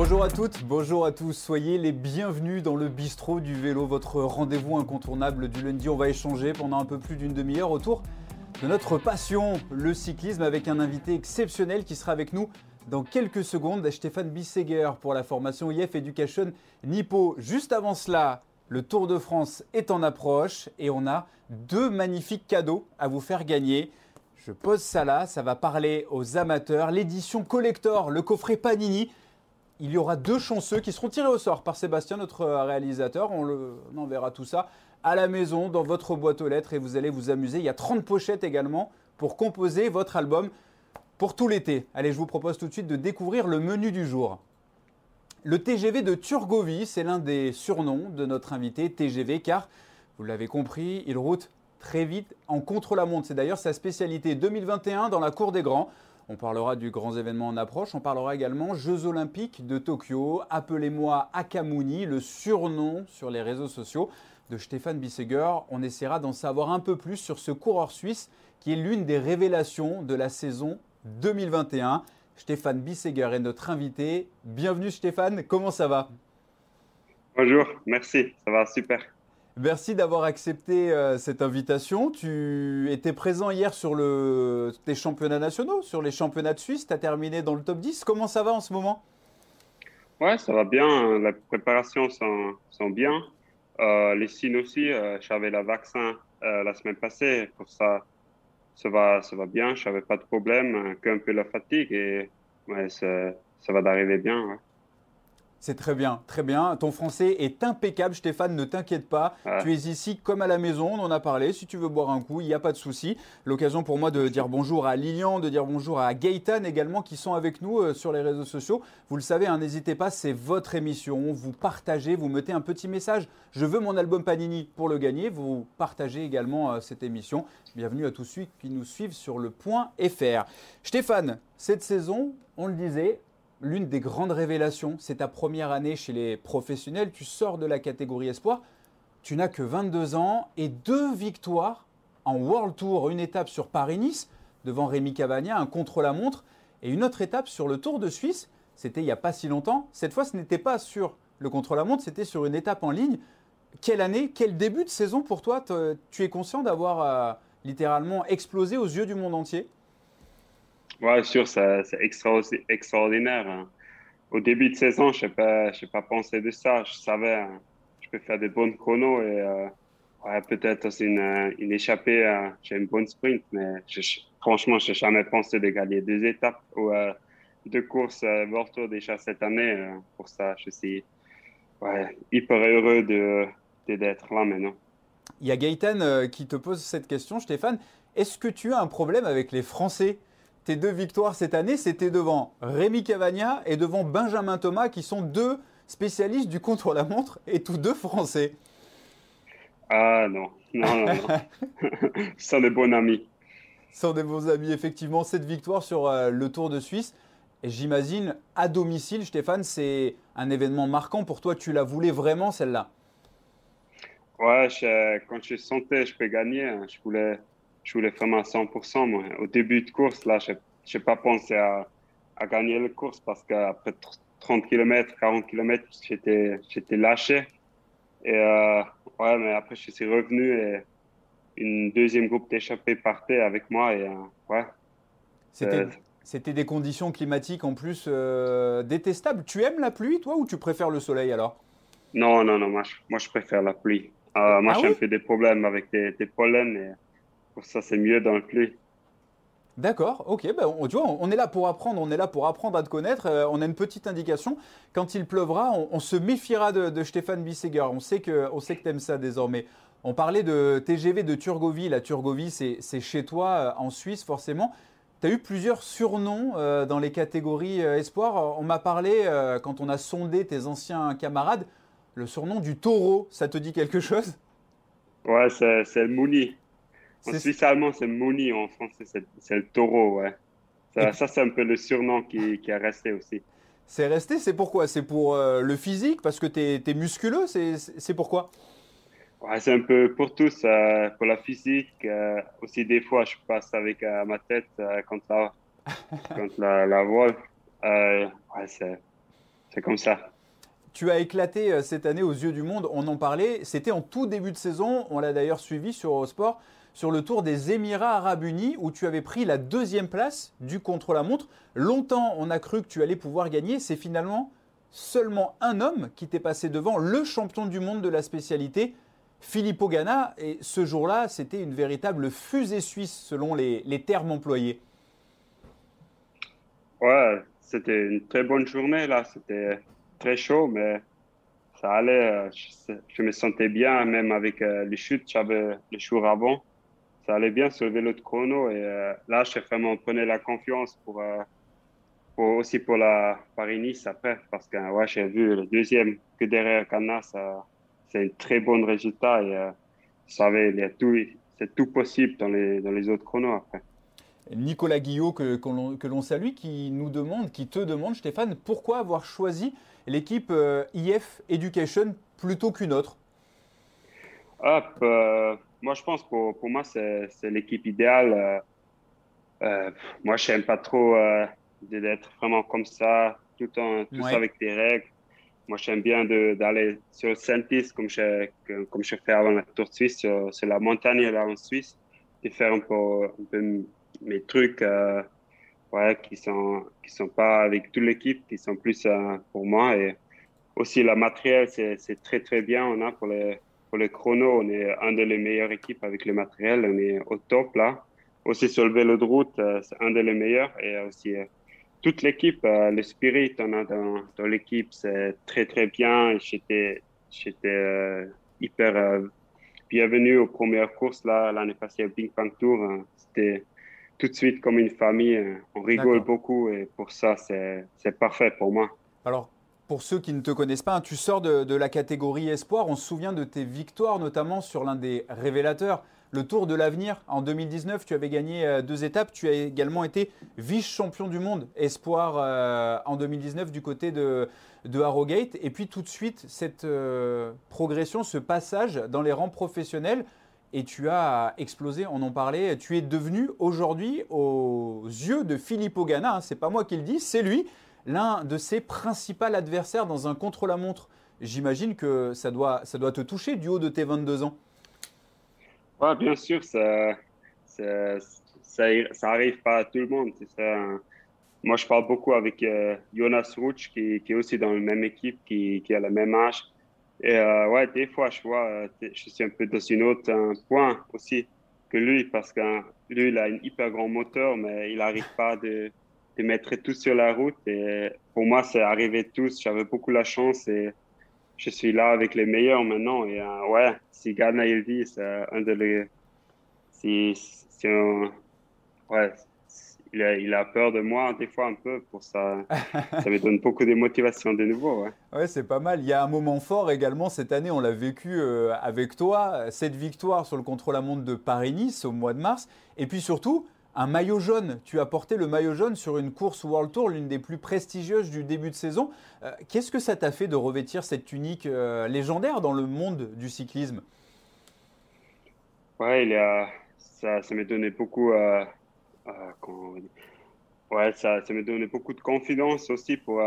Bonjour à toutes, bonjour à tous. Soyez les bienvenus dans le bistrot du vélo, votre rendez-vous incontournable du lundi. On va échanger pendant un peu plus d'une demi-heure autour de notre passion, le cyclisme, avec un invité exceptionnel qui sera avec nous dans quelques secondes, Stéphane Bisseger pour la formation IF Education Nippo. Juste avant cela, le Tour de France est en approche et on a deux magnifiques cadeaux à vous faire gagner. Je pose ça là, ça va parler aux amateurs. L'édition collector, le coffret Panini il y aura deux chanceux qui seront tirés au sort par Sébastien, notre réalisateur. On, enverra tout ça à la maison, dans votre boîte aux lettres, et vous allez vous amuser. Il y a 30 pochettes également pour composer votre album pour tout l'été. Allez, je vous propose tout de suite de découvrir le menu du jour. Le TGV de Turgovie, c'est l'un des surnoms de notre invité TGV, car, vous l'avez compris, il route très vite en contre-la-montre. C'est d'ailleurs sa spécialité 2021 dans la Cour des Grands. On parlera du grand événement en approche. On parlera également Jeux Olympiques de Tokyo. Appelez-moi Akamuni, le surnom sur les réseaux sociaux de Stéphane Bisseger. On essaiera d'en savoir un peu plus sur ce coureur suisse qui est l'une des révélations de la saison 2021. Stéphane Bisseger est notre invité. Bienvenue Stéphane, comment ça va? Bonjour, merci, ça va super. Merci d'avoir accepté euh, cette invitation. Tu étais présent hier sur le, tes championnats nationaux, sur les championnats de Suisse. Tu as terminé dans le top 10. Comment ça va en ce moment? Ouais, ça va bien. La préparation sont, bien. Euh, les signes aussi. Euh, j'avais le vaccin la semaine passée. Pour ça, ça va, ça va bien. Je n'avais pas de problème. Qu'un peu la fatigue. Et ouais, ça va d'arriver bien. C'est très bien, très bien. Ton français est impeccable, Stéphane, ne t'inquiète pas. Tu es ici comme à la maison, on en a parlé. Si tu veux boire un coup, il n'y a pas de souci. L'occasion pour moi de dire bonjour à Lilian, de dire bonjour à Gaëtan également, qui sont avec nous euh, sur les réseaux sociaux. Vous le savez, hein, n'hésitez pas, c'est votre émission. Vous partagez, vous mettez un petit message. Je veux mon album Panini pour le gagner. Vous partagez également euh, cette émission. Bienvenue à tous ceux qui nous suivent sur le point FR. Stéphane, cette saison, on le disait, l'une des grandes révélations. C'est ta première année chez les professionnels. Tu sors de la catégorie espoir. Tu n'as que 22 ans et deux victoires en World Tour. Une étape sur Paris-Nice devant Rémi Cavagna, un contre-la-montre, et une autre étape sur le Tour de Suisse. C'était il n'y a pas si longtemps. Cette fois, ce n'était pas sur le contre-la-montre, c'était sur une étape en ligne. Quelle année, quel début de saison pour toi? Tu es conscient d'avoir euh, littéralement explosé aux yeux du monde entier? Ouais, sûr, c'est extraordinaire. Hein. Au début de saison, je n'ai pas, pensé de ça. Je savais, hein, je peux faire des bonnes chronos et euh, peut-être aussi une, échappée. Euh, j'ai une bonne sprint, mais franchement, je n'ai jamais pensé de gagner deux étapes ou euh, deux courses euh, Tour déjà cette année. Euh, pour ça, je suis hyper heureux d'être là maintenant. Il y a Gaëtan qui te pose cette question, Stéphane. Est-ce que tu as un problème avec les Français? Tes deux victoires cette année, c'était devant Rémi Cavagna et devant Benjamin Thomas, qui sont deux spécialistes du contre-la-montre et tous deux français. Ah non, non, non, non. sont des bons amis. Sont des bons amis, effectivement. Cette victoire sur euh, le Tour de Suisse, j'imagine à domicile, Stéphane, c'est un événement marquant pour toi. Tu la voulais vraiment, celle-là? Ouais, quand je sentais que je peux gagner, hein, je voulais, je voulais vraiment à 100%. Moi. Au début de course, là, je n'ai pas pensé à, à, gagner la course parce qu'après 30 km, 40 km, j'étais, j'étais lâché. Et euh, ouais, mais après, je suis revenu et une deuxième groupe d'échappés partait avec moi. Et, euh, ouais, c'était, c'était des conditions climatiques en plus euh, détestables. Tu aimes la pluie, toi, ou tu préfères le soleil alors? Non, non, non, moi je, moi, je préfère la pluie. moi, ah j'ai un peu des problèmes avec des, des pollens. Et, ça, c'est mieux pluie. D'accord, ok. Ben, on, tu vois, on est là pour apprendre, on est là pour apprendre à te connaître. Euh, on a une petite indication. Quand il pleuvra, on, se méfiera de, Stéphane Bisseger. On sait que, on sait que tu aimes ça désormais. On parlait de TGV de Turgovie. La Turgovie, c'est chez toi, euh, en Suisse, forcément. Tu as eu plusieurs surnoms euh, dans les catégories espoir. On m'a parlé, quand on a sondé tes anciens camarades, le surnom du taureau. Ça te dit quelque chose? Ouais, c'est Mouni. En Suisse allemand, c'est Mouni. En français, c'est le taureau, ouais. Ça, c'est un peu le surnom qui, qui a resté aussi. C'est resté, c'est pourquoi? C'est pour euh, le physique? Parce que tu es, musculeux C'est pourquoi? Ouais, C'est un peu pour tous. Euh, pour la physique, euh, aussi des fois, je passe avec ma tête contre la, contre la, la voile. ouais, c'est comme ça. Tu as éclaté cette année aux yeux du monde, on en parlait. C'était en tout début de saison, on l'a d'ailleurs suivi sur Eurosport, sur le tour des Émirats arabes unis où tu avais pris la deuxième place du contre-la-montre. Longtemps, on a cru que tu allais pouvoir gagner. C'est finalement seulement un homme qui t'est passé devant, le champion du monde de la spécialité, Filippo Ganna. Et ce jour-là, c'était une véritable fusée suisse selon les, termes employés. Ouais, c'était une très bonne journée là. C'était très chaud, mais ça allait. Je, me sentais bien, même avec euh, les chutes. J'avais les jours avant. Ça allait bien sur le vélo de chrono. Et euh, là, j'ai vraiment prenais la confiance pour, euh, aussi pour la Paris-Nice après. Parce que ouais, j'ai vu le deuxième que derrière Cana, c'est un très bon résultat. Et euh, savais, tout, c'est tout possible dans les, dans les autres chronos après. Nicolas Guillot, que, que l'on salue, qui nous demande, qui te demande, Stéphane, pourquoi avoir choisi l'équipe IF Education plutôt qu'une autre? Hop, moi, je pense pour, pour moi, c'est l'équipe idéale. Euh, euh, moi, je n'aime pas trop euh, d'être vraiment comme ça, tout, en, tout ça avec des règles. Moi, j'aime bien d'aller sur Saint-Piste comme je, comme je fais avant la Tour de Suisse, sur, la montagne là en Suisse, et faire un peu, un peu mes trucs euh, ouais, qui sont qui sont pas avec toute l'équipe, qui sont plus pour moi. Et aussi, le matériel, c'est très, très bien. On a pour les, pour le chrono, on est un des meilleures équipes avec le matériel. On est au top là. Aussi sur le vélo de route, euh, c'est un des meilleurs. Et aussi euh, toute l'équipe, euh, le spirit on a dans, dans l'équipe, c'est très très bien. J'étais j'étais hyper bienvenu aux premières courses là l'année passée au Big Bang Tour. Hein. C'était tout de suite comme une famille. On rigole beaucoup et pour ça c'est parfait pour moi. Alors pour ceux qui ne te connaissent pas, hein, tu sors de, la catégorie espoir. On se souvient de tes victoires, notamment sur l'un des révélateurs, le Tour de l'Avenir. En 2019, tu avais gagné euh, deux étapes. Tu as également été vice-champion du monde espoir euh, en 2019 du côté de, Harrogate. Et puis tout de suite, cette euh, progression, ce passage dans les rangs professionnels. Et tu as explosé, on en parlait. Tu es devenu aujourd'hui, aux yeux de Philippe Ogana, hein, c'est pas moi qui le dis, c'est lui, l'un de ses principaux adversaires dans un contre-la-montre. J'imagine que ça doit, ça doit te toucher du haut de tes 22 ans. Oui, bien sûr, ça, ça, arrive pas à tout le monde. Moi, je parle beaucoup avec euh, Jonas Rutsch, qui, est aussi dans la même équipe, qui, a le même âge. Et euh, ouais, des fois, je vois, euh, je suis un peu dans une autre un point aussi que lui, parce que lui, il a un hyper grand moteur, mais il n'arrive pas de de mettre tout sur la route. Et pour moi, c'est arrivé tous. J'avais beaucoup la chance et je suis là avec les meilleurs maintenant. Et euh, ouais, si Ghana il dit, c'est un de les. Si, ouais, il a, il a, peur de moi des fois un peu pour ça. ça me donne beaucoup de motivation de nouveau. Ouais, ouais c'est pas mal. Il y a un moment fort également cette année, on l'a vécu euh, avec toi, cette victoire sur le contre-la-montre de Paris-Nice au mois de mars. Et puis surtout, un maillot jaune. Tu as porté le maillot jaune sur une course World Tour, l'une des plus prestigieuses du début de saison. Euh, qu'est-ce que ça t'a fait de revêtir cette tunique euh, légendaire dans le monde du cyclisme? Ouais, il a, ça, ça m'a donné beaucoup. Euh, ouais, ça, ça m'a donné beaucoup de confiance aussi pour,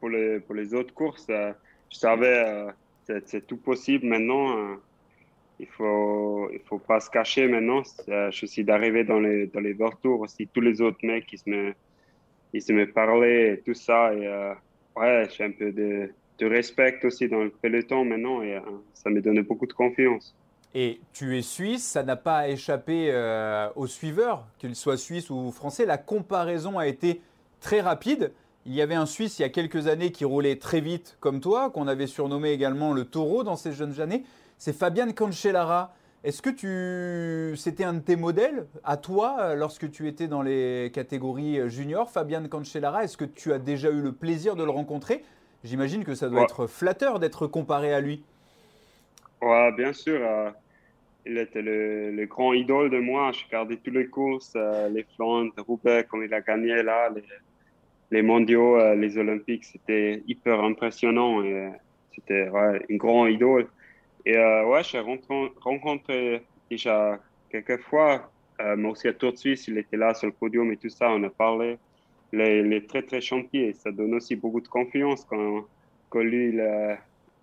pour, les, pour les autres courses. je savais c'est tout possible maintenant il faut il faut pas se cacher maintenant. Je suis d'arriver dans les dans les aussi tous les autres mecs qui se me ils se me parlaient et tout ça et euh, ouais j'ai un peu de, de respect aussi dans le peloton maintenant et euh, ça me donné beaucoup de confiance. Et tu es suisse, ça n'a pas échappé euh, aux suiveurs, qu'ils soient suisses ou français. La comparaison a été très rapide. Il y avait un Suisse il y a quelques années qui roulait très vite comme toi, qu'on avait surnommé également le taureau dans ses jeunes années c'est Fabian Cancellara. Est-ce que tu, c'était un de tes modèles à toi lorsque tu étais dans les catégories juniors, Fabian Cancellara? Est-ce que tu as déjà eu le plaisir de le rencontrer? J'imagine que ça doit être flatteur d'être comparé à lui. Ouais, bien sûr. Euh, il était le, grand idole de moi. Je regardais toutes les courses, euh, les Flandres, Roubaix, comme il a gagné là, les, mondiaux, euh, les Olympiques. C'était hyper impressionnant. C'était ouais, une grande idole. Et euh, ouais, j'ai rencontré déjà quelques fois, euh, mais aussi à Tour de Suisse, il était là sur le podium et tout ça, on a parlé. il est, très, très gentil ça donne aussi beaucoup de confiance quand, quand lui, il,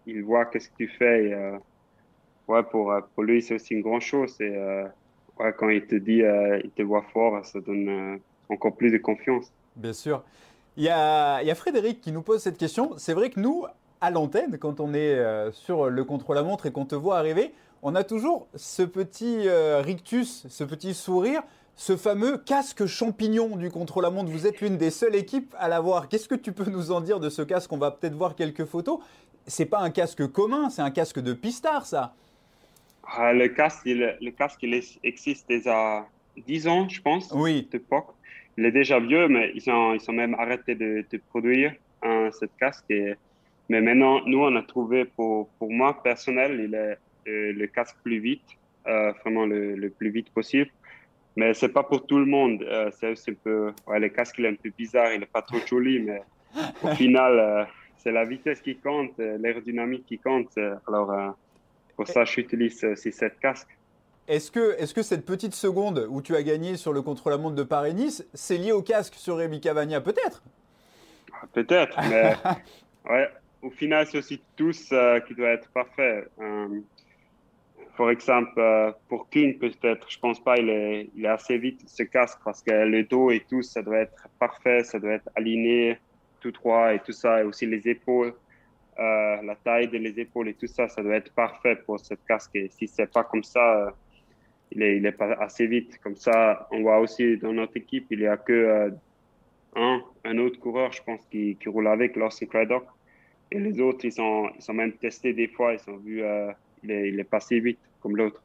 il voit qu'est-ce que tu fais. Et, ouais, pour, pour lui, c'est aussi une grande chose. Et, ouais, quand il te dit, il te voit fort, ça donne encore plus de confiance. Bien sûr. Il y a Frédéric qui nous pose cette question. C'est vrai que nous, à l'antenne, quand on est sur le contrôle-la-montre et qu'on te voit arriver, on a toujours ce petit rictus, ce petit sourire ce fameux casque champignon du contre-la-montre. Vous êtes l'une des seules équipes à l'avoir. Qu'est-ce que tu peux nous en dire de ce casque? On va peut-être voir quelques photos. C'est pas un casque commun, c'est un casque de pistard, ça. Ah, le casque, il, le casque, il existe déjà 10 ans, je pense. Oui. D'époque. Il est déjà vieux, mais ils ont, ils ont même arrêté de, produire un, ce casque. Mais maintenant, nous, on a trouvé pour, pour moi personnel, il est euh, le casque plus vite, euh, vraiment le, le, plus vite possible. Mais c'est pas pour tout le monde. Euh, c'est un peu, ouais, le casque il est un peu bizarre, il est pas trop joli, mais au final, euh, c'est la vitesse qui compte, l'aérodynamique qui compte. alors pour ça, j'utilise aussi cette casque. Est-ce que, est -ce que cette petite seconde où tu as gagné sur le contre-la-montre de Paris-Nice, c'est lié au casque sur Rémi Cavagna Peut-être? Peut-être, mais ouais, au final, c'est aussi tous qui doit être parfait par exemple, euh, pour King, peut-être, je pense pas, il est, assez vite, ce casque, parce que le dos et tout, ça doit être parfait, ça doit être aligné, tout droit et tout ça, et aussi les épaules, euh, la taille des épaules et tout ça, ça doit être parfait pour ce casque. Et si c'est pas comme ça, euh, il est, pas assez vite. Comme ça, on voit aussi dans notre équipe, il y a que un, un autre coureur, je pense, qui, qui roule avec, Lawson Craddock. Et les autres, ils sont, ils sont même testés des fois, ils ont vu il est, passé vite comme l'autre.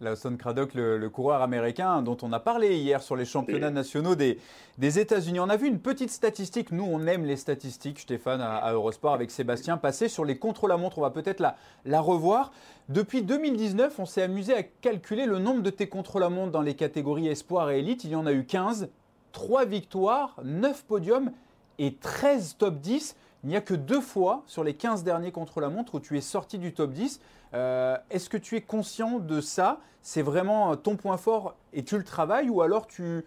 Lawson Craddock, le, coureur américain dont on a parlé hier sur les championnats nationaux des, des États-Unis. On a vu une petite statistique. Nous, on aime les statistiques, Stéphane, à, Eurosport avec Sébastien, passer sur les contre-la-montre. On va peut-être la, la revoir. Depuis 2019, on s'est amusé à calculer le nombre de tes contre-la-montre dans les catégories espoir et élite. Il y en a eu 15, 3 victoires, 9 podiums et 13 top 10. Il n'y a que deux fois sur les 15 derniers contre-la-montre où tu es sorti du top 10. Euh, est-ce que tu es conscient de ça? C'est vraiment ton point fort et tu le travailles ou alors tu,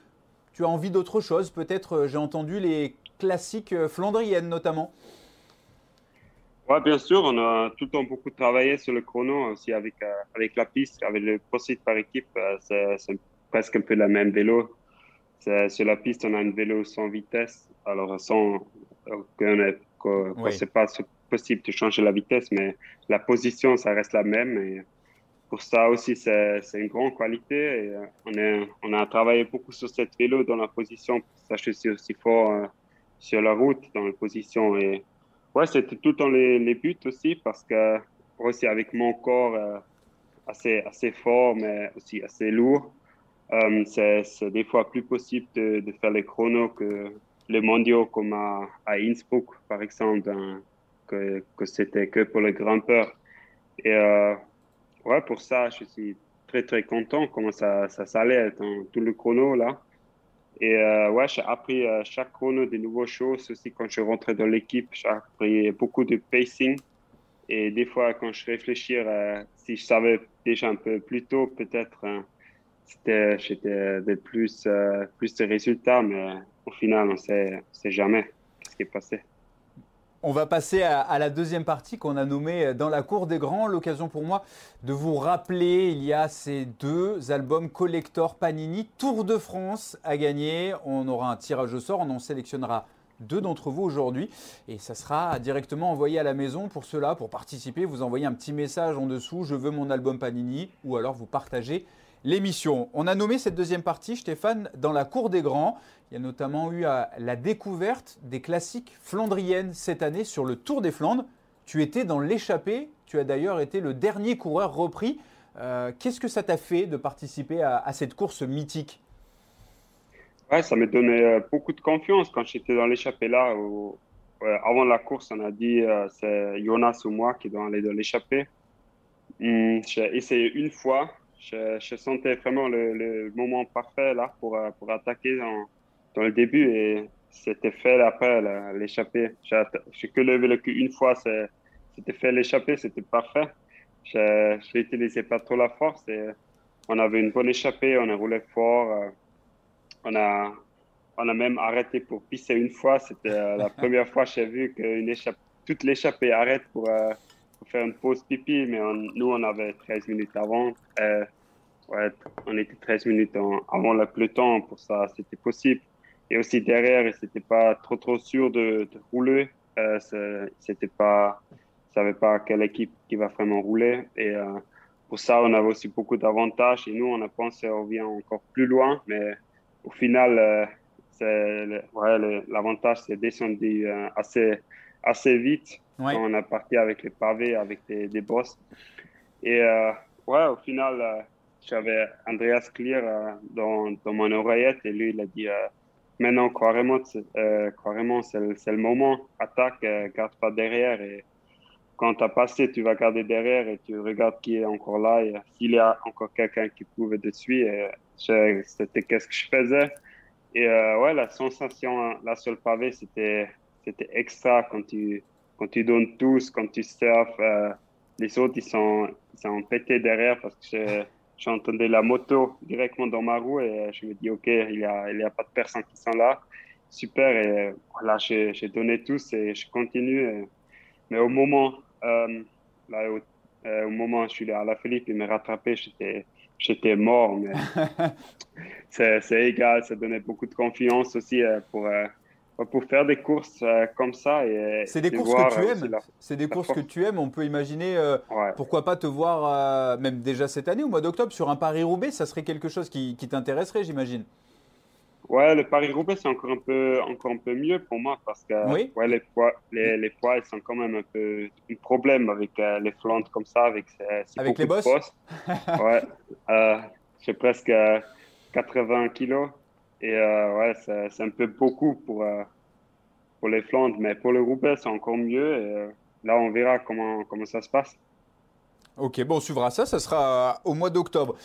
as envie d'autre chose? Peut-être, euh, j'ai entendu les classiques euh, flandriennes notamment. Oui, bien sûr, on a tout le temps beaucoup travaillé sur le chrono aussi avec, avec la piste, avec le procédé par équipe. c'est, presque un peu la même vélo. sur la piste, on a un vélo sans vitesse, alors sans qu'on ne sait pas possible de changer la vitesse, mais la position, ça reste la même. Et pour ça aussi, c'est une grande qualité. Et euh, on, est, on a travaillé beaucoup sur cette vélo dans la position. Suis aussi fort euh, sur la route, dans la position. Et ouais, c'était tout dans les, les, buts aussi, parce que aussi avec mon corps euh, assez, assez fort, mais aussi assez lourd, c'est des fois plus possible de, de, faire les chronos que les mondiaux comme à, à Innsbruck, par exemple. Hein que, que c'était que pour les grimpeurs. Et euh, ouais, pour ça, je suis très très content comment ça, ça s'allait dans tout le chrono là. Et euh, ouais, j'ai appris euh, chaque chrono des nouvelles choses aussi quand je rentrais dans l'équipe. J'ai appris beaucoup de pacing. Et des fois, quand je réfléchis, si je savais déjà un peu plus tôt, peut-être hein, c'était j'étais de plus, plus de résultats, mais final, on sait, sait jamais ce qui est passé. On va passer à, la deuxième partie qu'on a nommée Dans la cour des grands. L'occasion pour moi de vous rappeler, il y a ces deux albums collector Panini Tour de France à gagner. On aura un tirage au sort, on en sélectionnera deux d'entre vous aujourd'hui et ça sera directement envoyé à la maison. Pour cela, pour participer, vous envoyez un petit message en dessous, je veux mon album Panini ou alors vous partagez l'émission. On a nommé cette deuxième partie, Stéphane, dans la cour des grands. Il y a notamment eu euh, la découverte des classiques flandriennes cette année sur le Tour des Flandres. Tu étais dans l'échappée, tu as d'ailleurs été le dernier coureur repris. Euh, qu'est-ce que ça t'a fait de participer à, cette course mythique? Ouais, ça m'a donné euh, beaucoup de confiance quand j'étais dans l'échappée là. avant la course, on a dit c'est Jonas ou moi qui doit aller dans l'échappée. Hmm, j'ai essayé une fois, je, sentais vraiment le, moment parfait là pour, euh, pour attaquer dans le début et c'était fait après l'échappée. J'ai que levé le cul une fois, c'était fait l'échappée, c'était parfait. Je n'utilisais pas trop la force et on avait une bonne échappée, on a roulé fort, euh, on a, on a même arrêté pour pisser une fois. C'était la première fois que j'ai vu qu'une échappe, toute l'échappée arrête pour, faire une pause pipi, mais nous, on avait 13 minutes avant. ouais, on était 13 minutes avant le peloton, pour ça, c'était possible. Et aussi derrière, c'était pas trop trop sûr de, de rouler. c'était pas, savait pas quelle équipe qui va vraiment rouler. Et pour ça, on avait aussi beaucoup d'avantages. Et nous, on a pensé qu'on vient encore plus loin. Mais au final, euh, ouais, l'avantage, c'est descendu euh, assez, assez vite. On a parti avec les pavés, avec des, des bosses. Et euh, ouais, au final, j'avais Andreas Clear dans, dans, mon oreillette et lui, il a dit maintenant, carrément, carrément c'est le, moment. Attaque, garde pas derrière. Et quand tu as passé, tu vas garder derrière et tu regardes qui est encore là. Et s'il y a encore quelqu'un qui pouvait dessus, c'était qu'est-ce que je faisais. Et euh, ouais, la sensation là sur le pavé, c'était extra quand tu quand tu donnes tous, quand tu surfes. Euh, les autres, ils sont, ils sont pétés derrière parce que j'entendais la moto directement dans ma roue et je me dis, OK, il n'y a, il y a pas de personnes qui sont là. Super. Et voilà, j'ai donné tous et je continue. mais au moment euh, là, euh, au, moment où je suis allé à la Philippe, il m'a rattrapé, j'étais, j'étais mort. Mais c'est, égal, ça donnait beaucoup de confiance aussi euh, pour, pour faire des courses comme ça. Et, c'est des courses que tu aimes. c'est des courses que tu aimes. On peut imaginer, pourquoi pas te voir, même déjà cette année, au mois d'octobre, sur un Paris-Roubaix. Ça serait quelque chose qui, qui t'intéresserait, j'imagine. Ouais, le Paris-Roubaix, c'est encore un peu, encore un peu mieux pour moi parce que ouais, les, poids, les, les poids, ils sont quand même un peu un problème avec euh, les flandes comme ça, avec, avec les bosses. ouais, euh, j'ai presque 80 kilos et euh, ouais, c'est un peu beaucoup pour, euh, pour les flandes, mais pour le Roubaix, c'est encore mieux. Et, euh, là, on verra comment, comment ça se passe. Ok, bon, on suivra ça, ça sera euh, au mois d'octobre.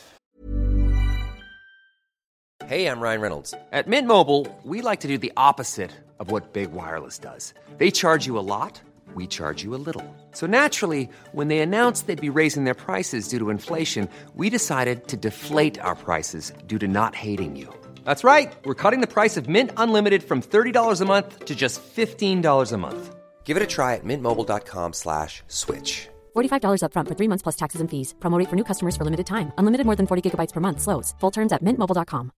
Hey, I'm Ryan Reynolds. At Mint Mobile, we like to do the opposite of what Big Wireless does. They charge you a lot, we charge you a little. So naturally, when they announced they'd be raising their prices due to inflation, we decided to deflate our prices due to not hating you. That's right. We're cutting the price of Mint Unlimited from $30 a month to just $15 a month. Give it a try at mintmobile.com slash switch. $45 upfront for three months plus taxes and fees. Promote for new customers for limited time. Unlimited more than 40 gigabytes per month. Slows. Full terms at mintmobile.com.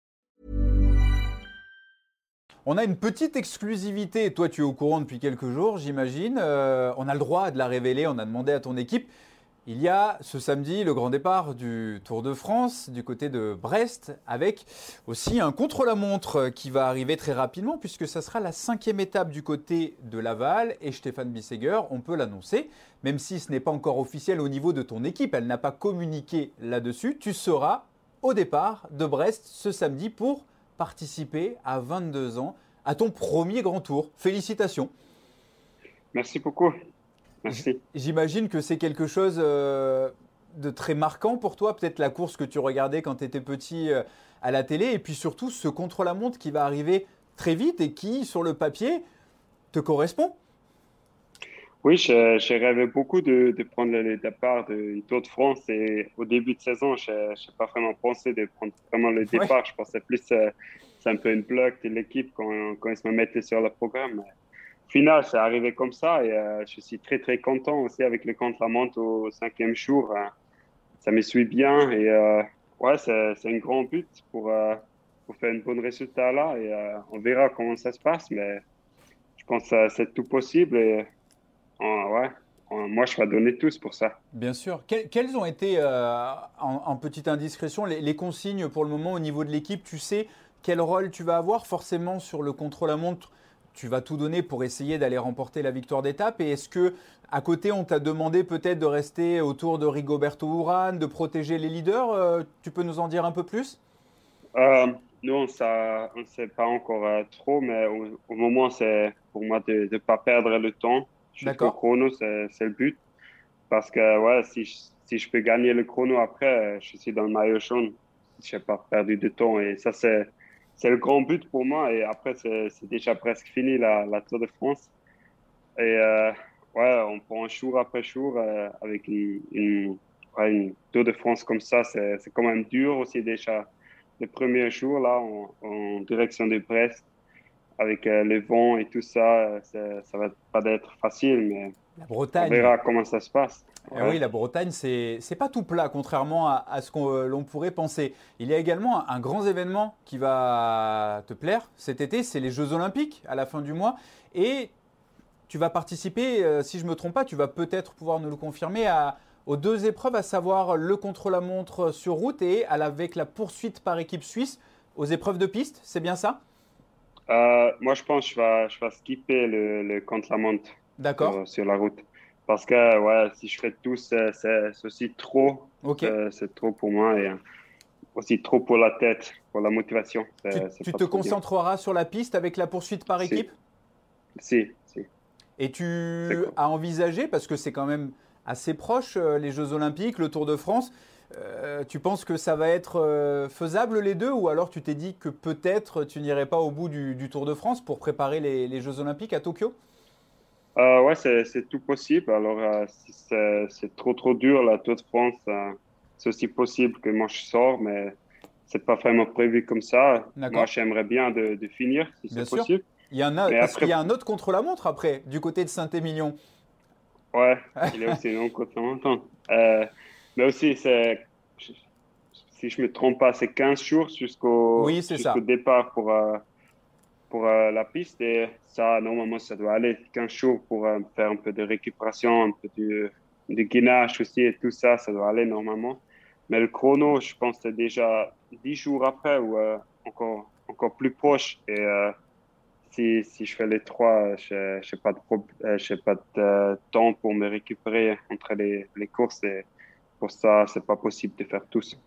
On a une petite exclusivité. Toi, tu es au courant depuis quelques jours, j'imagine. Euh, on a le droit de la révéler. On a demandé à ton équipe. Il y a ce samedi le grand départ du Tour de France du côté de Brest avec aussi un contre-la-montre qui va arriver très rapidement puisque ça sera la cinquième étape du côté de Laval et Stéphane Bisseger, on peut l'annoncer, même si ce n'est pas encore officiel au niveau de ton équipe, elle n'a pas communiqué là-dessus, tu seras au départ de Brest ce samedi pour participer à 22 ans à ton premier grand tour. Félicitations. Merci beaucoup. Merci. J'imagine que c'est quelque chose euh, de très marquant pour toi, peut-être la course que tu regardais quand tu étais petit euh, à la télé, et puis surtout ce contre-la-montre qui va arriver très vite et qui, sur le papier, te correspond. Oui, j'ai rêvé beaucoup de, prendre le départ du Tour de France et au début de saison, je n'ai pas vraiment pensé de prendre vraiment le départ. Je pensais plus euh, c'est un peu une bloc de l'équipe quand, quand ils me mettaient sur le programme. Final, c'est arrivé comme ça et euh, je suis très très content aussi avec le contre la montre au cinquième jour. Hein. ça me suit bien et euh, ouais, c'est un grand but pour, pour faire un bon résultat là et on verra comment ça se passe, mais je pense que c'est tout possible et ouais, moi, je vais donner tous pour ça. Bien sûr. quelles ont été, euh, en, petite indiscrétion, les, consignes pour le moment au niveau de l'équipe? Tu sais quel rôle tu vas avoir Forcément, sur le contrôle à montre, tu vas tout donner pour essayer d'aller remporter la victoire d'étape. Et est-ce que, à côté, on t'a demandé peut-être de rester autour de Rigoberto Urán, de protéger les leaders euh, Tu peux nous en dire un peu plus? Euh, Nous, on ne sait pas encore trop, mais au, moment, c'est pour moi de ne pas perdre le temps jusqu'au chrono, c'est le but. Parce que ouais, si, je, si je peux gagner le chrono après, je suis dans le maillot jaune. Je n'ai pas perdu de temps. Et ça, c'est le grand but pour moi. Et après, c'est déjà presque fini la, la, Tour de France. Et euh, ouais, on prend jour après jour euh, avec une, une, une, Tour de France comme ça. C'est quand même dur aussi déjà. Le premier jour, là, en, en direction de Brest, avec le vent et tout ça, ça va pas être facile, mais la Bretagne. on verra comment ça se passe. Eh oui, la Bretagne, c'est n'est pas tout plat, contrairement à, ce qu'on l'on pourrait penser. Il y a également un, grand événement qui va te plaire cet été, c'est les Jeux Olympiques à la fin du mois. Et tu vas participer, euh, si je ne me trompe pas, tu vas peut-être pouvoir nous le confirmer, à, aux deux épreuves, à savoir le contre-la-montre sur route et avec la poursuite par équipe suisse aux épreuves de piste. C'est bien ça? Euh, Moi, je pense que je vais, je vais skipper le, contre-la-montre sur, sur la route. Parce que ouais, si je fais tout, c'est aussi trop. C'est trop pour moi et aussi trop pour la tête, pour la motivation. Tu, te concentreras sur la piste avec la poursuite par équipe? Si, si. Et tu as envisagé, parce que c'est quand même assez proche, euh, les Jeux Olympiques, le Tour de France, euh, tu penses que ça va être euh, faisable les deux ou alors tu t'es dit que peut-être tu n'irais pas au bout du, Tour de France pour préparer les Jeux Olympiques à Tokyo? Euh, ouais, c'est tout possible. Alors, euh, si c'est trop, trop dur, la Tour de France, euh, c'est aussi possible que moi je sors, mais c'est pas vraiment prévu comme ça. Moi, j'aimerais bien de, de, finir, si c'est possible. Il y, en a, parce qu'il y a un autre contre-la-montre après, du côté de Saint-Émilion. Ouais, il est aussi long contre-la-montre. Euh, mais aussi, si je me trompe pas, c'est 15 jours jusqu'au oui, jusqu'au départ pour, pour la piste. Et ça, normalement, ça doit aller 15 jours pour euh, faire un peu de récupération, un peu de, de aussi et tout ça, ça doit aller normalement. Mais le chrono, je pense c'est déjà 10 jours après ou euh, encore, encore plus proche. Et euh, si, si, je fais les trois, je n'ai pas, de, pas de temps pour me récupérer entre les, les courses. Et pour ça, c'est pas possible de faire tous.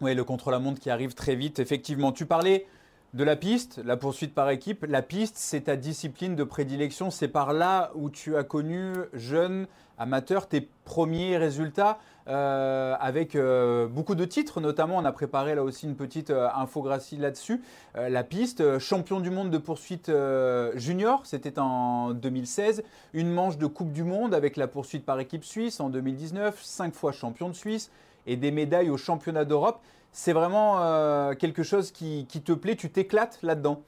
Oui, le contre-la-montre qui arrive très vite. Effectivement, tu parlais de la piste, la poursuite par équipe. La piste, c'est ta discipline de prédilection. C'est par là où tu as connu, jeune, amateur, tes premiers résultats euh, avec euh, beaucoup de titres. Notamment, on a préparé là aussi une petite euh, infographie là-dessus. la piste, champion du monde de poursuite junior, c'était en 2016. Une manche de Coupe du Monde avec la poursuite par équipe suisse en 2019. Cinq fois champion de Suisse et des médailles au championnat d'Europe c'est vraiment euh, quelque chose qui, te plaît, tu t'éclates là-dedans?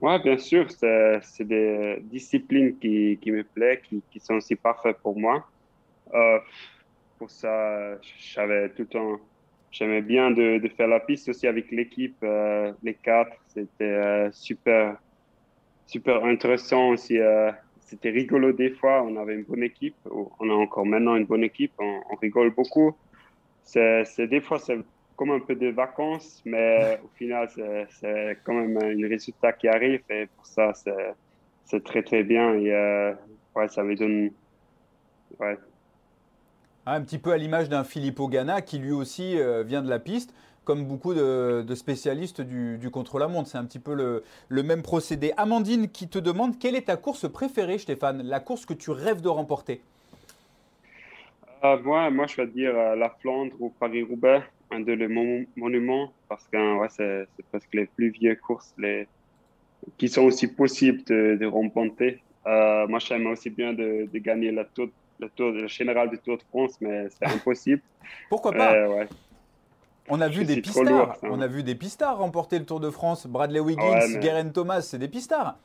Oui, bien sûr, c'est des disciplines qui, me plaisent, qui, sont aussi parfaites pour moi. Euh, pour ça, j'avais tout le temps, j'aimais bien de, faire la piste aussi avec l'équipe, euh, les quatre, c'était super, super intéressant aussi. c'était rigolo des fois, on avait une bonne équipe, on a encore maintenant une bonne équipe, on rigole beaucoup c'est des fois c'est comme un peu de vacances, mais au final c'est quand même un résultat qui arrive et pour ça c'est très très bien et euh, ouais ça me donne ouais. Un petit peu à l'image d'un Filippo Ganna qui lui aussi euh, vient de la piste, comme beaucoup de, spécialistes du, contre-la-montre. C'est un petit peu le, même procédé. Amandine qui te demande quelle est ta course préférée, Stéphane? La course que tu rêves de remporter? Euh, moi, moi, je vais dire euh, la Flandre ou Paris-Roubaix, un de les monuments, parce que ouais, c'est presque les plus vieux courses les, qui sont aussi possibles de, de remporter. Euh, moi, j'aimerais aussi bien de, de, gagner la tour, le tour le général du Tour de France, mais c'est impossible. Pourquoi pas? ouais. On a vu des pistards. on a vu des pistards remporter le Tour de France. Bradley Wiggins, Guerin Thomas, c'est des pistards.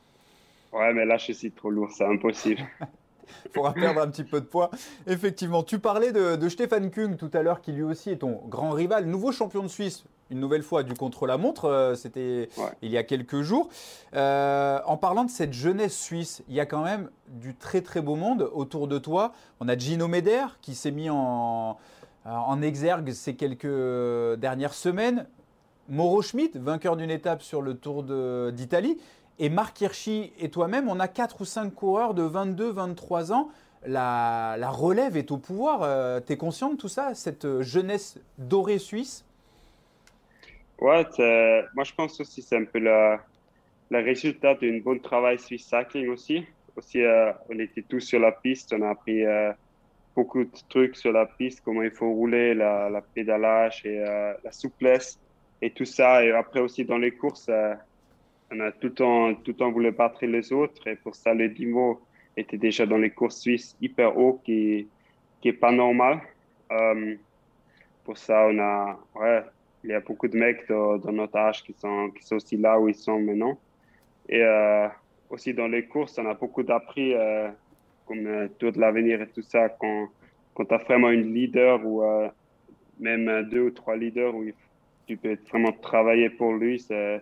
Ouais, mais là, je suis trop lourd, c'est impossible. Il faudra perdre un petit peu de poids. Effectivement, tu parlais de, de Stéphane Kung tout à l'heure, qui lui aussi est ton grand rival, nouveau champion de Suisse, une nouvelle fois du contre-la-montre, euh, c'était il y a quelques jours. Euh, en parlant de cette jeunesse suisse, il y a quand même du très très beau monde autour de toi. On a Gino Meder qui s'est mis en, en exergue ces quelques dernières semaines. Mauro Schmidt, vainqueur d'une étape sur le Tour d'Italie. Et Marc Hirschi et toi-même, on a 4 ou 5 coureurs de 22-23 ans. La, relève est au pouvoir. Euh, tu es conscient de tout ça, cette jeunesse dorée suisse? Ouais, moi je pense aussi que c'est un peu le, résultat d'un bon travail Swiss Cycling aussi. Aussi, euh, on était tous sur la piste, on a appris euh, beaucoup de trucs sur la piste, comment il faut rouler, la, la pédalage et la souplesse et tout ça. Et après aussi dans les courses, on a tout le temps, tout le temps voulu battre les autres et pour ça, le niveau était déjà dans les courses suisses hyper haut qui, qui est pas normal. Euh, pour ça, on a, ouais, il y a beaucoup de mecs dans, notre âge qui sont, qui sont aussi là où ils sont maintenant. Et aussi dans les courses, on a beaucoup d'appris, comme Tour de l'avenir et tout ça, quand, quand tu as vraiment une leader ou même deux ou trois leaders où tu peux vraiment travailler pour lui, c'est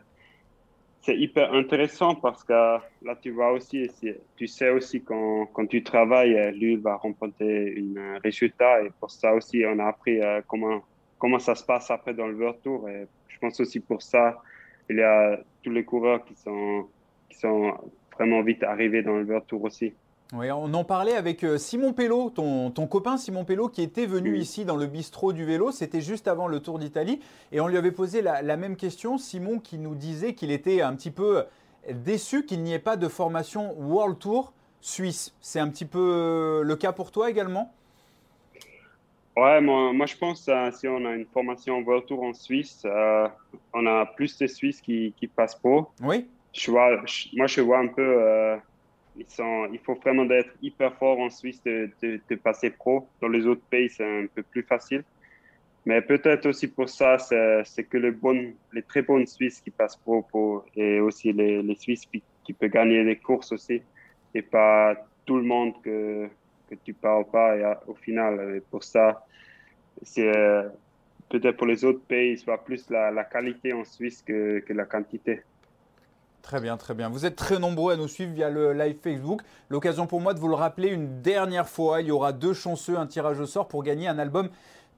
c'est hyper intéressant parce que là, tu vois aussi, tu sais aussi quand, quand tu travailles, lui va remporter un résultat. Et pour ça aussi, on a appris euh, comment, comment ça se passe après dans le World. Et je pense aussi pour ça, il y a tous les coureurs qui sont, qui sont vraiment vite arrivés dans le World Tour aussi. Oui, on en parlait avec euh, Simon Pello, ton, copain Simon Pello, qui était venu ici dans le bistrot du vélo. C'était juste avant le Tour d'Italie. Et on lui avait posé la, même question. Simon qui nous disait qu'il était un petit peu déçu qu'il n'y ait pas de formation World Tour suisse. C'est un petit peu euh, le cas pour toi également? Ouais, moi, je pense que euh, si on a une formation World Tour en Suisse, on a plus de Suisses qui, passent pro. Oui. Je vois, moi, je vois un peu il faut vraiment être hyper fort en Suisse de, passer pro. Dans les autres pays, c'est un peu plus facile. Mais peut-être aussi pour ça, c'est que les, très bonnes Suisses qui passent pro, et aussi les, les Suisses qui, peuvent gagner les courses aussi. Et pas tout le monde que, que tu parles pas. Et au final, pour ça, c'est peut-être pour les autres pays, soit plus la, la qualité en Suisse que, que la quantité. Très bien, très bien. Vous êtes très nombreux à nous suivre via le live Facebook. L'occasion pour moi de vous le rappeler une dernière fois. Il y aura deux chanceux, un tirage au sort pour gagner un album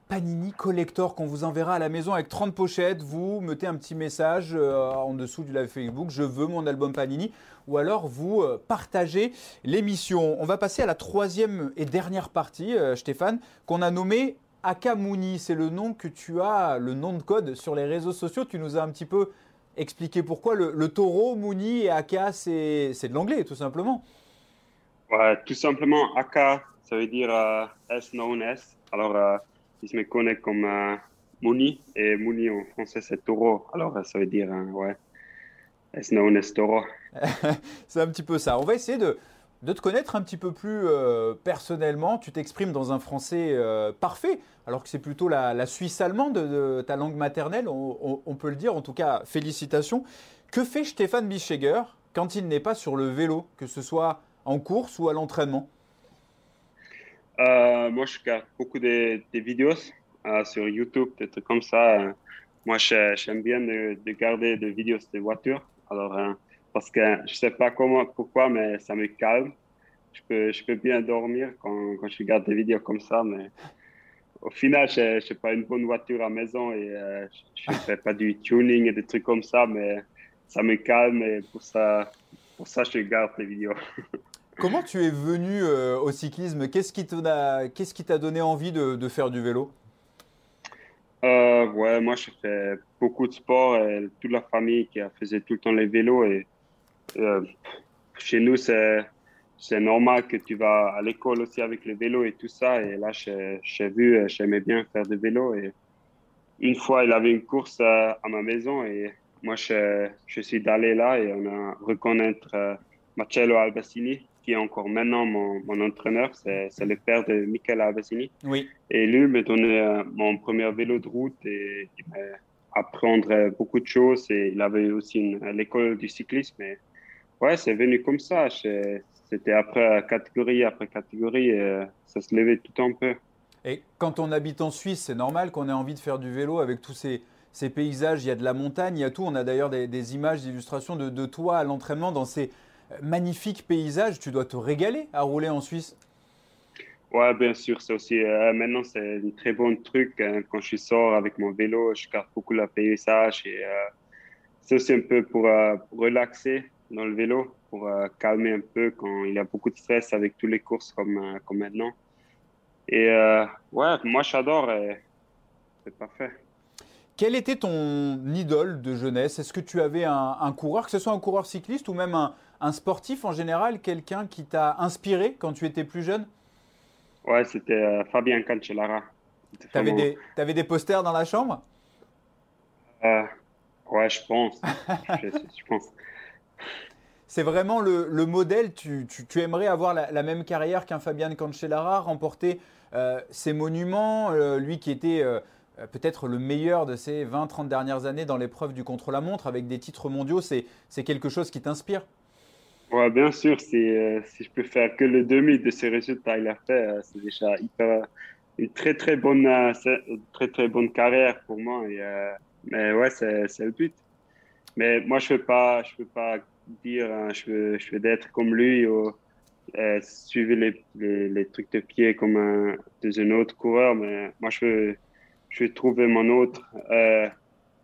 Panini Collector qu'on vous enverra à la maison avec 30 pochettes. Vous mettez un petit message euh, en dessous du live Facebook, je veux mon album Panini, ou alors vous euh, partagez l'émission. On va passer à la troisième et dernière partie, euh, Stéphane, qu'on a nommée Akamouni. C'est le nom que tu as, le nom de code sur les réseaux sociaux. Tu nous as un petit peu expliquer pourquoi le, taureau, Mouni et Aka, c'est de l'anglais, tout simplement. Ouais, tout simplement, Aka, ça veut dire euh, as known as. Alors, euh, il se me connaît comme euh, Mouni, et Mouni en français, c'est taureau. Alors, ça veut dire, ouais, as known as taureau. c'est un petit peu ça. On va essayer de, de te connaître un petit peu plus euh, personnellement. Tu t'exprimes dans un français euh, parfait, alors que c'est plutôt la, Suisse allemande de, ta langue maternelle, on, peut le dire. En tout cas, félicitations. Que fait Stéphane Bischegger quand il n'est pas sur le vélo, que ce soit en course ou à l'entraînement? Euh, Moi, je regarde beaucoup de, vidéos sur YouTube, des trucs comme ça. Moi, j'aime bien de, de, garder des vidéos de voitures. Alors, parce que je sais pas comment, pourquoi, mais ça me calme. Je peux, je peux bien dormir quand, quand je regarde des vidéos comme ça, mais au final, je n'ai pas une bonne voiture à la maison et euh, je ne fais pas du tuning et des trucs comme ça, mais ça me calme et pour ça, pour ça je garde les vidéos. Comment tu es venu euh, au cyclisme? Qu'est-ce qui t'a qu'est-ce qui t'a donné envie de, de, faire du vélo? Euh, Ouais, moi, je fais beaucoup de sport et toute la famille qui faisait tout le temps les vélos et euh, chez nous, c'est, c'est normal que tu vas à l'école aussi avec le vélo et tout ça. Et là, j'ai, vu, euh, j'aimais bien faire du vélo. Et une fois, il avait une course à, ma maison et moi, je, je suis allé là et on a reconnaître euh, Marcello Albacini, qui est encore maintenant mon, mon entraîneur. C'est, c'est le père de Michele Albacini. Oui. Et lui me donnait mon premier vélo de route et il m'a apprendre beaucoup de choses. Et il avait aussi une, l'école du cyclisme. Et Ouais, c'est venu comme ça. C'était après catégorie après catégorie. Et ça se levait tout un peu. Et quand on habite en Suisse, c'est normal qu'on ait envie de faire du vélo avec tous ces, ces, paysages. Il y a de la montagne, il y a tout. On a d'ailleurs des, images, d'illustrations de, de, toi à l'entraînement dans ces magnifiques paysages. Tu dois te régaler à rouler en Suisse. Ouais, bien sûr. C'est aussi euh, maintenant c'est un très bon truc hein. quand je sors avec mon vélo. Je garde beaucoup le paysage et euh, c'est aussi un peu pour, euh, pour relaxer dans le vélo pour euh, calmer un peu quand il y a beaucoup de stress avec toutes les courses comme, euh, comme maintenant. Et euh, ouais, moi j'adore et c'est parfait. Quel était ton idole de jeunesse? Est-ce que tu avais un, coureur, que ce soit un coureur cycliste ou même un, un sportif en général, quelqu'un qui t'a inspiré quand tu étais plus jeune? Ouais, c'était Fabien Cancellara. Tu avais, des, avais des posters dans la chambre? Ouais, je pense. je, je pense c'est vraiment le, modèle. Tu, aimerais avoir la, même carrière qu'un Fabian Cancellara, remporter euh, monuments, euh, lui qui était euh, euh, peut-être le meilleur de ces 20-30 dernières années dans l'épreuve du contre-la-montre avec des titres mondiaux. C'est quelque chose qui t'inspire? Ouais, bien sûr. Si, si je peux faire que le demi de ces résultats il a fait, c'est déjà une très très bonne, très très bonne carrière pour moi. Mais ouais, c'est le but. Mais moi, je ne veux pas, je veux pas dire, hein, je veux, je veux d'être comme lui ou euh, suivre les, les, trucs de pied comme un, un autre coureur. Mais moi, je veux, je veux trouver mon autre. Euh,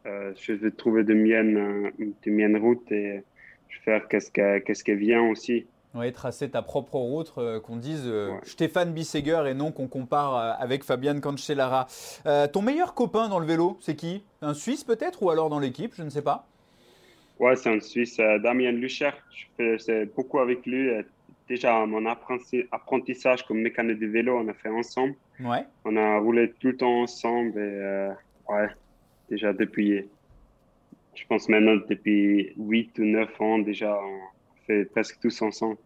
euh, je veux trouver de mienne, de mienne route et je veux faire qu'est-ce qui qu'est-ce qui vient aussi. Oui, tracer ta propre route, qu'on dise Stéphane Bisseger et non qu'on compare avec Fabian Cancellara. ton meilleur copain dans le vélo, c'est qui? Un Suisse peut-être ou alors dans l'équipe Je ne sais pas? Ouais, c'est un Suisse, Damien Lucher. Je fais beaucoup avec lui déjà mon apprentissage comme mécano de vélo, on a fait ensemble. Ouais. On a roulé tout le temps ensemble et euh, ouais, déjà depuis, je pense maintenant depuis 8 ou 9 ans déjà, on fait presque tous ensemble.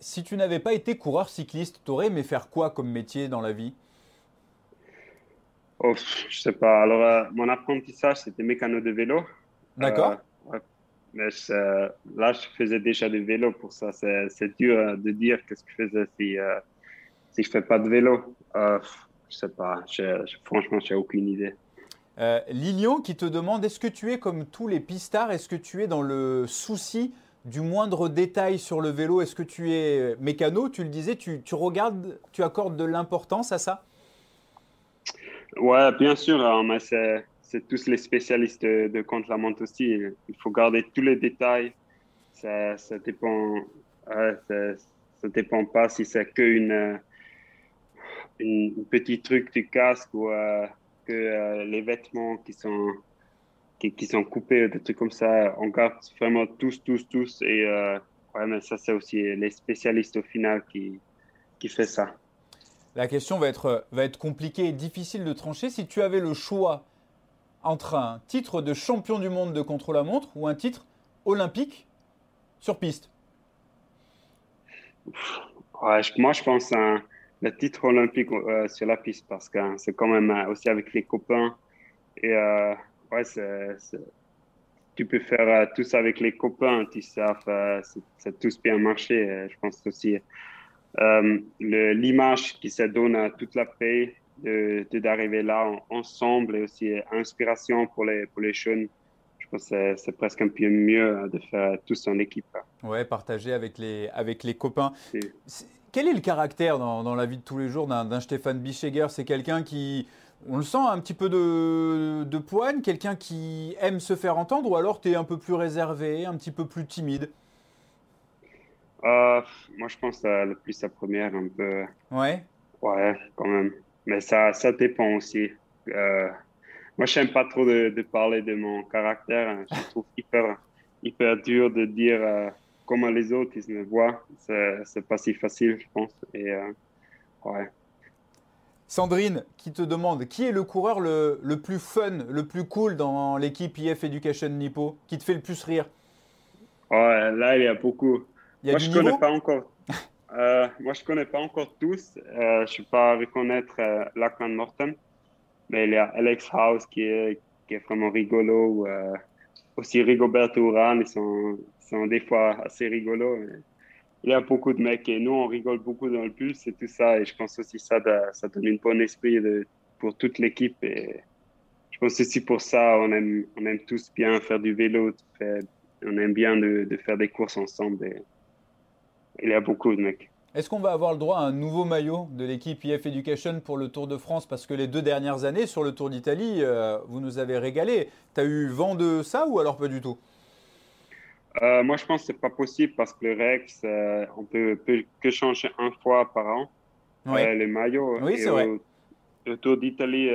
Si tu n'avais pas été coureur cycliste, tu aurais aimé faire quoi comme métier dans la vie? Oh, Je sais pas. Alors, euh, mon apprentissage, c'était mécano de vélo. D'accord. Euh, mais là, je faisais déjà du vélo pour ça. C'est dur euh, de dire qu'est-ce que je faisais si, euh, si je ne fais pas de vélo. Euh, je sais pas. franchement, je n'ai aucune idée. Euh, Lilian qui te demande est-ce que tu es comme tous les pistards? Est-ce que tu es dans le souci du moindre détail sur le vélo? Est-ce que tu es mécano? Tu le disais, tu, tu regardes, tu accordes de l'importance à ça? Ouais, bien sûr. Mais c'est c'est tous les spécialistes de, contre-la-montre aussi. Il faut garder tous les détails. Ça, ça dépend, ça, dépend pas si c'est que une, une, petit truc du casque ou euh, que euh, les vêtements qui sont qui, qui, sont coupés, des trucs comme ça. On garde vraiment tous, tous, tous. Et euh, ouais, mais ça, c'est aussi les spécialistes au final qui, qui fait ça. La question va être, va être compliquée et difficile de trancher. Si tu avais le choix entre un titre de champion du monde de contre-la-montre ou un titre olympique sur piste Moi, je pense à le titre olympique euh, sur la piste parce que c'est quand même euh, aussi avec les copains. Et euh, ouais, tu peux faire tout ça avec les copains, tu sais, ça tous bien marché. Je pense aussi l'image qui se donne à toute la paix d'arriver là ensemble et aussi inspiration pour les, pour les jeunes. Je pense que c'est presque un peu mieux de faire tous en équipe. Ouais, partager avec les, avec les copains. Quel est le caractère dans, dans, la vie de tous les jours d'un Stéphane Bischegger C'est quelqu'un qui, on le sent, un petit peu de, de poigne, quelqu'un qui aime se faire entendre ou alors tu es un peu plus réservé, un petit peu plus timide? Euh, Moi, je pense à le plus la première, un peu. Ouais. Ouais, quand même. Mais ça, ça dépend aussi. Euh, moi, je n'aime pas trop de, parler de mon caractère. Hein. Je trouve hyper, hyper dur de dire euh, comment les autres ils me voient. C'est pas si facile, je pense. Et, euh, ouais. Sandrine, qui te demande qui est le coureur le, le plus fun, le plus cool dans l'équipe IF Education Nippo, qui te fait le plus rire? Ouais, là, il y a beaucoup. moi, je ne connais pas encore. Euh, moi, je ne connais pas encore tous. Euh, je ne sais pas reconnaître euh, Morton, mais il y a Alex House qui est, qui est vraiment rigolo. Euh, aussi Rigoberto Urán, ils sont, sont des fois assez rigolos. Il y a beaucoup de mecs et nous, on rigole beaucoup dans le pulse et tout ça. Et je pense aussi ça, ça donne une bonne esprit pour toute l'équipe. Et je pense aussi pour ça, on aime, on aime tous bien faire du vélo. on aime bien de, faire des courses ensemble. Il y a beaucoup de mecs. Est-ce qu'on va avoir le droit à un nouveau maillot de l'équipe IF Education pour le Tour de France? Parce que les deux dernières années, sur le Tour d'Italie, euh, vous nous avez régalé. Tu as eu vent de ça ou alors pas du tout? Euh, Moi, je pense que ce n'est pas possible parce que le Rex, euh, on peut, peut, que changer un fois par an les maillots. Oui, c'est vrai. Le Tour d'Italie,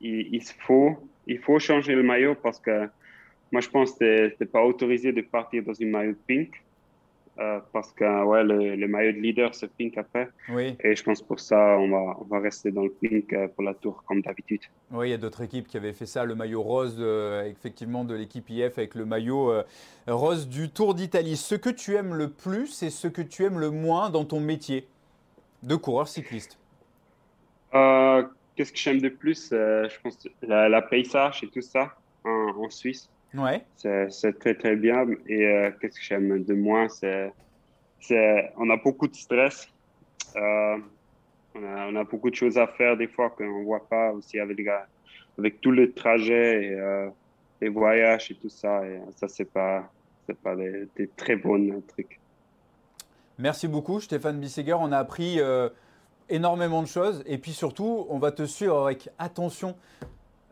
il, il, faut, il faut changer le maillot parce que moi, je pense que ce n'est pas autorisé de partir dans une maillot pink. Euh, parce que ouais, le, maillot de leader, c'est pink après. Oui. Et je pense pour ça, on va, on va rester dans le pink euh, pour la tour, comme d'habitude. Oui, il y a d'autres équipes qui avaient fait ça. Le maillot rose, euh, effectivement, de l'équipe IF avec le maillot rose du Tour d'Italie. Ce que tu aimes le plus et ce que tu aimes le moins dans ton métier de coureur cycliste? Qu'est-ce que j'aime de plus Je pense la, la, paysage et tout ça en, Suisse. Ouais. C'est très très bien. Et qu'est-ce que j'aime de moins C'est on a beaucoup de stress. Euh, on, a, on, a, beaucoup de choses à faire des fois qu'on ne voit pas aussi avec, avec tous les trajets et euh, les voyages et tout ça. Et ça, ce n'est pas, pas des, très bons trucs. Merci beaucoup, Stéphane Bisseger. On a appris euh, énormément de choses. Et puis surtout, on va te suivre avec attention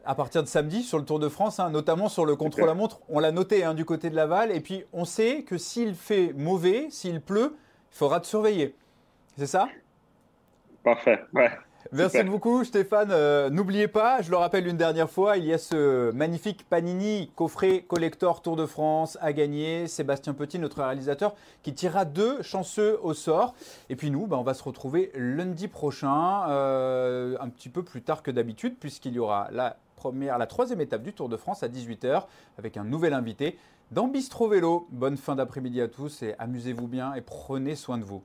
à partir de samedi sur le Tour de France, hein, notamment sur le contrôle à montre. On l'a noté hein, du côté de Laval. Et puis, on sait que s'il fait mauvais, s'il pleut, il faudra te surveiller. C'est ça? Parfait, ouais. Merci beaucoup Stéphane. Euh, n'oubliez pas, je le rappelle une dernière fois, il y a ce magnifique Panini coffret collector Tour de France à gagner. Sébastien Petit, notre réalisateur, qui tirera deux chanceux au sort. Et puis nous, bah, on va se retrouver lundi prochain, euh, un petit peu plus tard que d'habitude, puisqu'il y aura la la troisième étape du Tour de France à 18h avec un nouvel invité dans Bistro Vélo. Bonne fin d'après-midi à tous et amusez-vous bien et prenez soin de vous.